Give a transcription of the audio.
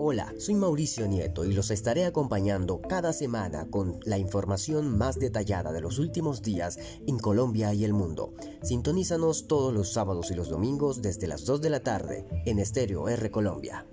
Hola, soy Mauricio Nieto y los estaré acompañando cada semana con la información más detallada de los últimos días en Colombia y el mundo. Sintonízanos todos los sábados y los domingos desde las 2 de la tarde en Estéreo R Colombia.